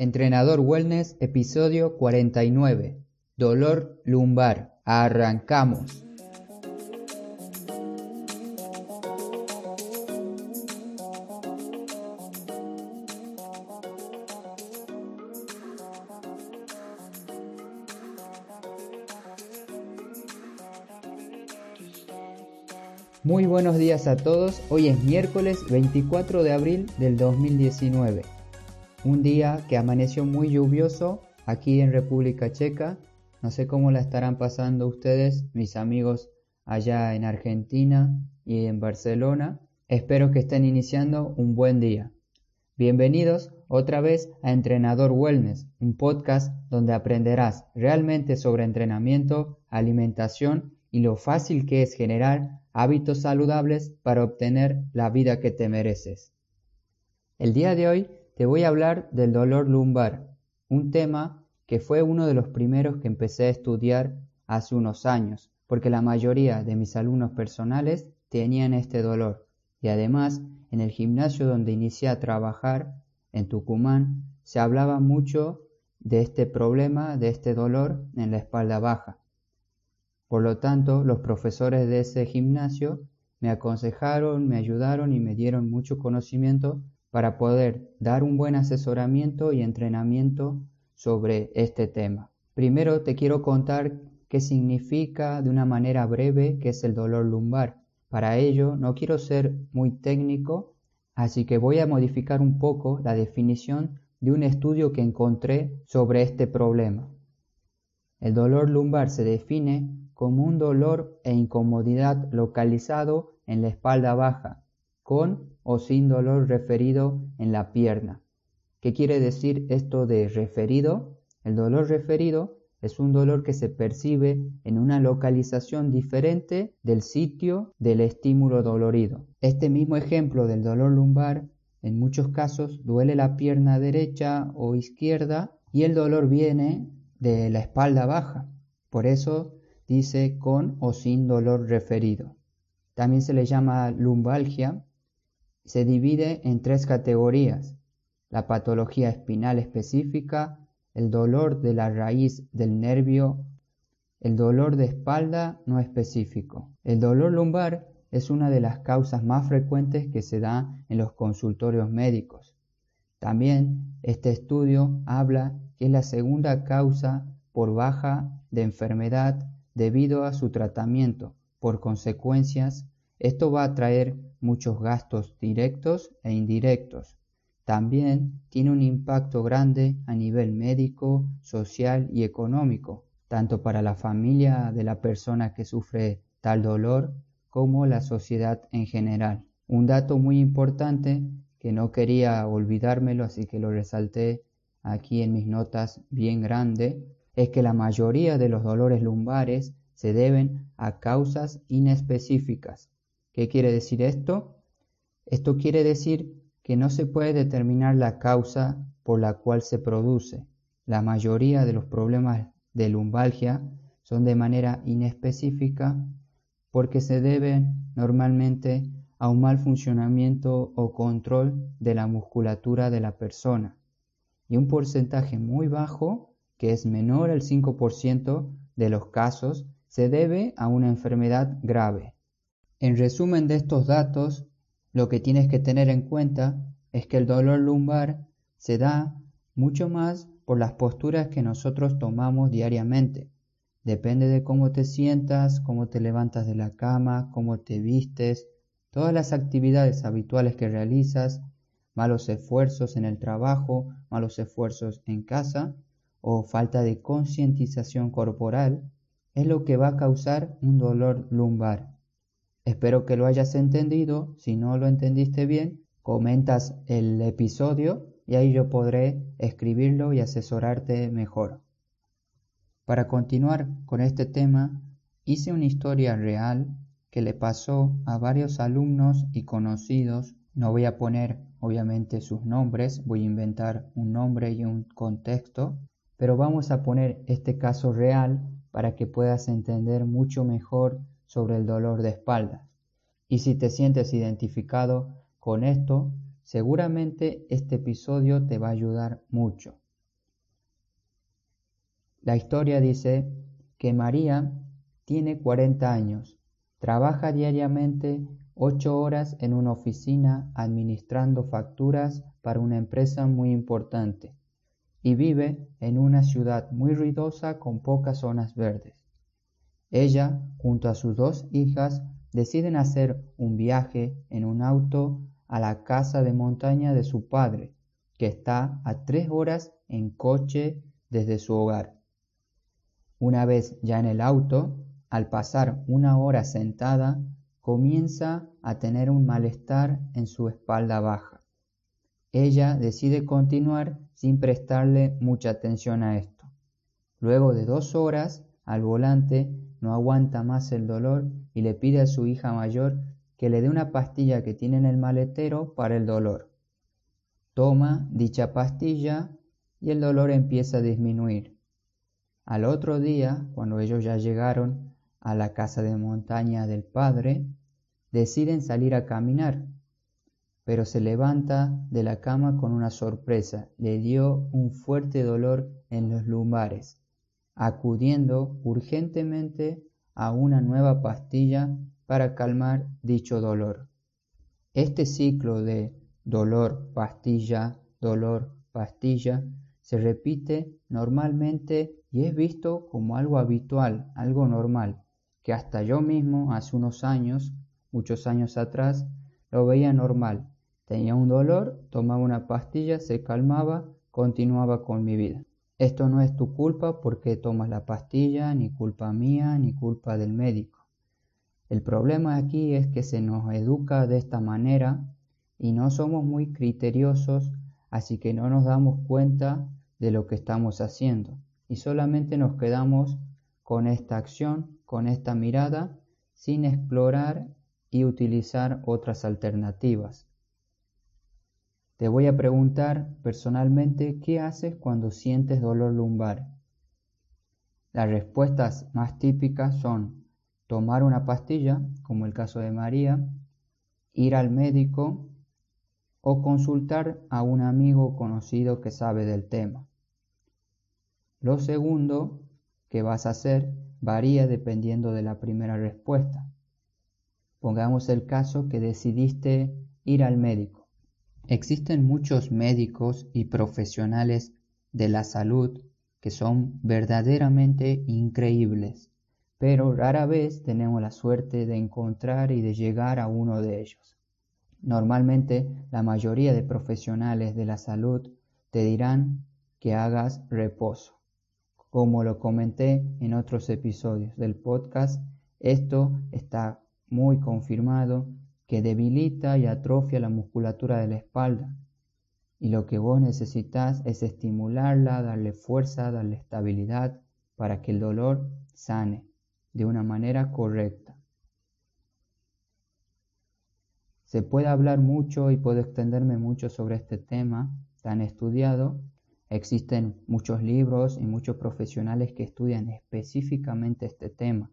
Entrenador Wellness, episodio 49. Dolor lumbar. Arrancamos. Muy buenos días a todos. Hoy es miércoles 24 de abril del 2019 un día que amaneció muy lluvioso aquí en República Checa. No sé cómo la estarán pasando ustedes, mis amigos allá en Argentina y en Barcelona. Espero que estén iniciando un buen día. Bienvenidos otra vez a Entrenador Wellness, un podcast donde aprenderás realmente sobre entrenamiento, alimentación y lo fácil que es generar hábitos saludables para obtener la vida que te mereces. El día de hoy te voy a hablar del dolor lumbar, un tema que fue uno de los primeros que empecé a estudiar hace unos años, porque la mayoría de mis alumnos personales tenían este dolor y además en el gimnasio donde inicié a trabajar, en Tucumán, se hablaba mucho de este problema, de este dolor en la espalda baja. Por lo tanto, los profesores de ese gimnasio me aconsejaron, me ayudaron y me dieron mucho conocimiento para poder dar un buen asesoramiento y entrenamiento sobre este tema. Primero te quiero contar qué significa de una manera breve qué es el dolor lumbar. Para ello no quiero ser muy técnico, así que voy a modificar un poco la definición de un estudio que encontré sobre este problema. El dolor lumbar se define como un dolor e incomodidad localizado en la espalda baja, con o sin dolor referido en la pierna. ¿Qué quiere decir esto de referido? El dolor referido es un dolor que se percibe en una localización diferente del sitio del estímulo dolorido. Este mismo ejemplo del dolor lumbar en muchos casos duele la pierna derecha o izquierda y el dolor viene de la espalda baja. Por eso dice con o sin dolor referido. También se le llama lumbalgia se divide en tres categorías, la patología espinal específica, el dolor de la raíz del nervio, el dolor de espalda no específico. El dolor lumbar es una de las causas más frecuentes que se da en los consultorios médicos. También este estudio habla que es la segunda causa por baja de enfermedad debido a su tratamiento. Por consecuencias, esto va a traer muchos gastos directos e indirectos. También tiene un impacto grande a nivel médico, social y económico, tanto para la familia de la persona que sufre tal dolor como la sociedad en general. Un dato muy importante que no quería olvidármelo, así que lo resalté aquí en mis notas bien grande, es que la mayoría de los dolores lumbares se deben a causas inespecíficas, ¿Qué quiere decir esto? Esto quiere decir que no se puede determinar la causa por la cual se produce. La mayoría de los problemas de lumbalgia son de manera inespecífica porque se deben normalmente a un mal funcionamiento o control de la musculatura de la persona y un porcentaje muy bajo, que es menor al 5% de los casos, se debe a una enfermedad grave. En resumen de estos datos, lo que tienes que tener en cuenta es que el dolor lumbar se da mucho más por las posturas que nosotros tomamos diariamente. Depende de cómo te sientas, cómo te levantas de la cama, cómo te vistes, todas las actividades habituales que realizas, malos esfuerzos en el trabajo, malos esfuerzos en casa o falta de concientización corporal, es lo que va a causar un dolor lumbar. Espero que lo hayas entendido. Si no lo entendiste bien, comentas el episodio y ahí yo podré escribirlo y asesorarte mejor. Para continuar con este tema, hice una historia real que le pasó a varios alumnos y conocidos. No voy a poner obviamente sus nombres, voy a inventar un nombre y un contexto, pero vamos a poner este caso real para que puedas entender mucho mejor sobre el dolor de espaldas. Y si te sientes identificado con esto, seguramente este episodio te va a ayudar mucho. La historia dice que María tiene 40 años, trabaja diariamente 8 horas en una oficina administrando facturas para una empresa muy importante y vive en una ciudad muy ruidosa con pocas zonas verdes. Ella, junto a sus dos hijas, deciden hacer un viaje en un auto a la casa de montaña de su padre, que está a tres horas en coche desde su hogar. Una vez ya en el auto, al pasar una hora sentada, comienza a tener un malestar en su espalda baja. Ella decide continuar sin prestarle mucha atención a esto. Luego de dos horas al volante no aguanta más el dolor y le pide a su hija mayor que le dé una pastilla que tiene en el maletero para el dolor. Toma dicha pastilla y el dolor empieza a disminuir. Al otro día, cuando ellos ya llegaron a la casa de montaña del padre, deciden salir a caminar, pero se levanta de la cama con una sorpresa. Le dio un fuerte dolor en los lumbares, acudiendo urgentemente a una nueva pastilla para calmar dicho dolor. Este ciclo de dolor, pastilla, dolor, pastilla se repite normalmente y es visto como algo habitual, algo normal, que hasta yo mismo hace unos años, muchos años atrás, lo veía normal. Tenía un dolor, tomaba una pastilla, se calmaba, continuaba con mi vida. Esto no es tu culpa porque tomas la pastilla, ni culpa mía, ni culpa del médico. El problema aquí es que se nos educa de esta manera y no somos muy criteriosos, así que no nos damos cuenta de lo que estamos haciendo y solamente nos quedamos con esta acción, con esta mirada, sin explorar y utilizar otras alternativas. Te voy a preguntar personalmente qué haces cuando sientes dolor lumbar. Las respuestas más típicas son tomar una pastilla, como el caso de María, ir al médico o consultar a un amigo conocido que sabe del tema. Lo segundo que vas a hacer varía dependiendo de la primera respuesta. Pongamos el caso que decidiste ir al médico. Existen muchos médicos y profesionales de la salud que son verdaderamente increíbles pero rara vez tenemos la suerte de encontrar y de llegar a uno de ellos. Normalmente la mayoría de profesionales de la salud te dirán que hagas reposo. Como lo comenté en otros episodios del podcast, esto está muy confirmado que debilita y atrofia la musculatura de la espalda. Y lo que vos necesitas es estimularla, darle fuerza, darle estabilidad para que el dolor sane de una manera correcta. Se puede hablar mucho y puedo extenderme mucho sobre este tema tan estudiado. Existen muchos libros y muchos profesionales que estudian específicamente este tema,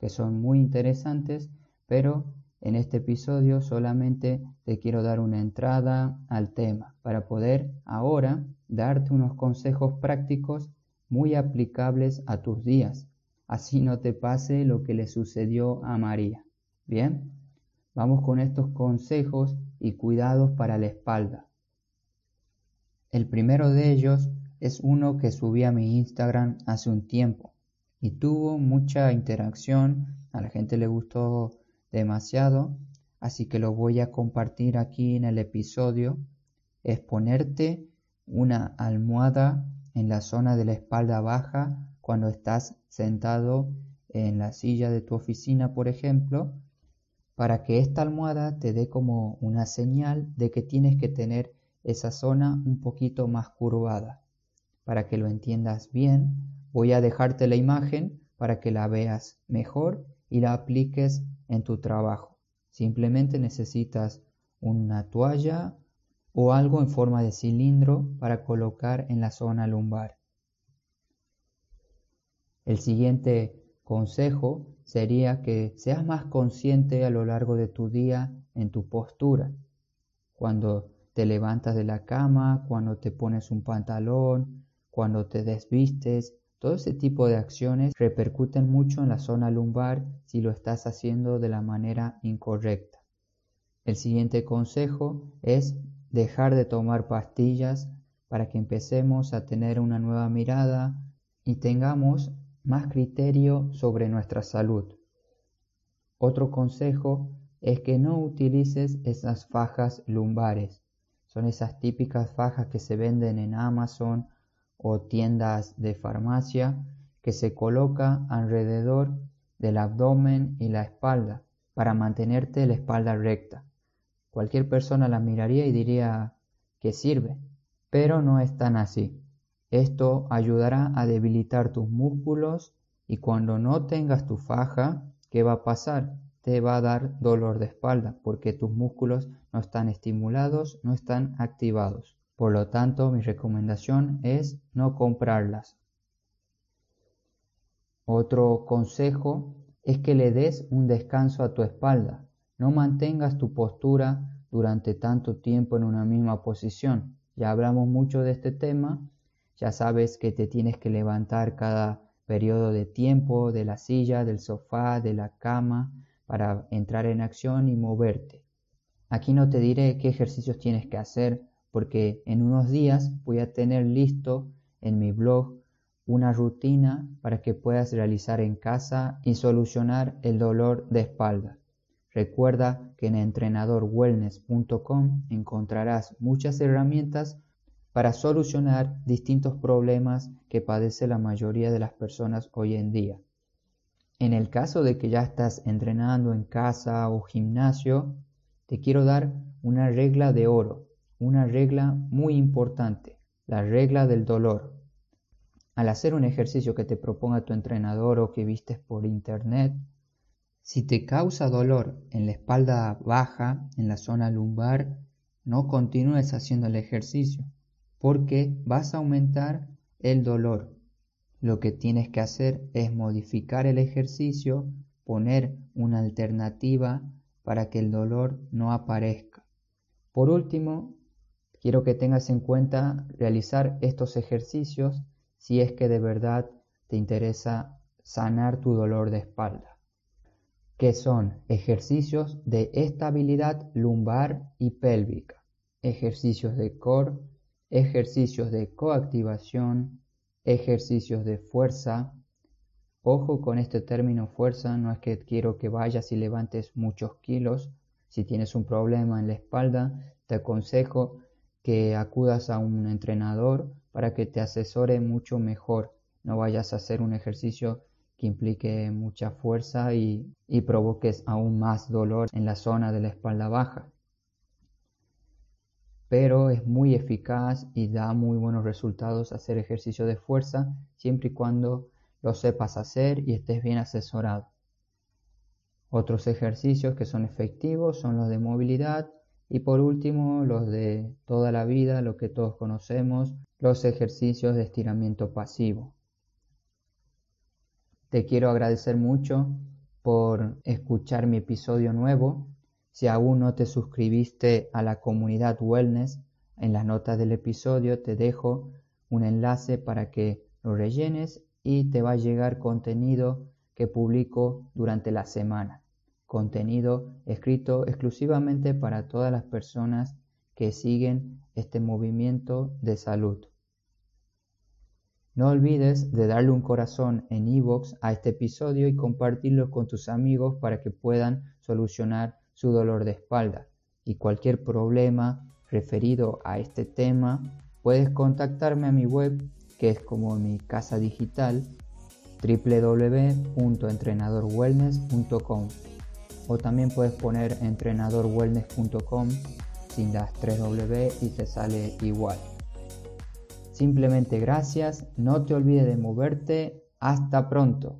que son muy interesantes, pero en este episodio solamente te quiero dar una entrada al tema para poder ahora darte unos consejos prácticos muy aplicables a tus días así no te pase lo que le sucedió a María. Bien, vamos con estos consejos y cuidados para la espalda. El primero de ellos es uno que subí a mi Instagram hace un tiempo y tuvo mucha interacción, a la gente le gustó demasiado, así que lo voy a compartir aquí en el episodio. Es ponerte una almohada en la zona de la espalda baja cuando estás sentado en la silla de tu oficina, por ejemplo, para que esta almohada te dé como una señal de que tienes que tener esa zona un poquito más curvada. Para que lo entiendas bien, voy a dejarte la imagen para que la veas mejor y la apliques en tu trabajo. Simplemente necesitas una toalla o algo en forma de cilindro para colocar en la zona lumbar. El siguiente consejo sería que seas más consciente a lo largo de tu día en tu postura. Cuando te levantas de la cama, cuando te pones un pantalón, cuando te desvistes, Todo ese tipo de acciones repercuten mucho en la zona lumbar si lo estás haciendo de la manera incorrecta. El siguiente consejo es dejar de tomar pastillas para que empecemos a tener una nueva mirada y tengamos más criterio sobre nuestra salud. Otro consejo es que no utilices esas fajas lumbares. Son esas típicas fajas que se venden en Amazon o tiendas de farmacia que se coloca alrededor del abdomen y la espalda para mantenerte la espalda recta. Cualquier persona la miraría y diría que sirve, pero no es tan así. Esto ayudará a debilitar tus músculos y cuando no tengas tu faja, ¿qué va a pasar? Te va a dar dolor de espalda porque tus músculos no están estimulados, no están activados. Por lo tanto, mi recomendación es no comprarlas. Otro consejo es que le des un descanso a tu espalda. No mantengas tu postura durante tanto tiempo en una misma posición. Ya hablamos mucho de este tema. Ya sabes que te tienes que levantar cada periodo de tiempo de la silla, del sofá, de la cama, para entrar en acción y moverte. Aquí no te diré qué ejercicios tienes que hacer porque en unos días voy a tener listo en mi blog una rutina para que puedas realizar en casa y solucionar el dolor de espalda. Recuerda que en entrenadorwellness.com encontrarás muchas herramientas para solucionar distintos problemas que padece la mayoría de las personas hoy en día. En el caso de que ya estás entrenando en casa o gimnasio, te quiero dar una regla de oro una regla muy importante, la regla del dolor. Al hacer un ejercicio que te proponga tu entrenador o que vistes por internet, si te causa dolor en la espalda baja, en la zona lumbar, no continúes haciendo el ejercicio, porque vas a aumentar el dolor. Lo que tienes que hacer es modificar el ejercicio, poner una alternativa para que el dolor no aparezca. Por último, Quiero que tengas en cuenta realizar estos ejercicios si es que de verdad te interesa sanar tu dolor de espalda, que son ejercicios de estabilidad lumbar y pélvica, ejercicios de core, ejercicios de coactivación, ejercicios de fuerza. Ojo con este término fuerza, no es que quiero que vayas y levantes muchos kilos. Si tienes un problema en la espalda, te aconsejo que acudas a un entrenador para que te asesore mucho mejor. No vayas a hacer un ejercicio que implique mucha fuerza y, y provoques aún más dolor en la zona de la espalda baja. Pero es muy eficaz y da muy buenos resultados hacer ejercicio de fuerza siempre y cuando lo sepas hacer y estés bien asesorado. Otros ejercicios que son efectivos son los de movilidad y por último, los de toda la vida, lo que todos conocemos, los ejercicios de estiramiento pasivo. Te quiero agradecer mucho por escuchar mi episodio nuevo. Si aún no te suscribiste a la comunidad Wellness, en las notas del episodio te dejo un enlace para que lo rellenes y te va a llegar contenido que publico durante la semana contenido escrito exclusivamente para todas las personas que siguen este movimiento de salud. No olvides de darle un corazón en iVoox a este episodio y compartirlo con tus amigos para que puedan solucionar su dolor de espalda. Y cualquier problema referido a este tema, puedes contactarme a mi web, que es como mi casa digital, www.entrenadorwellness.com o también puedes poner entrenadorwellness.com sin las 3W y te sale igual. Simplemente gracias, no te olvides de moverte, hasta pronto.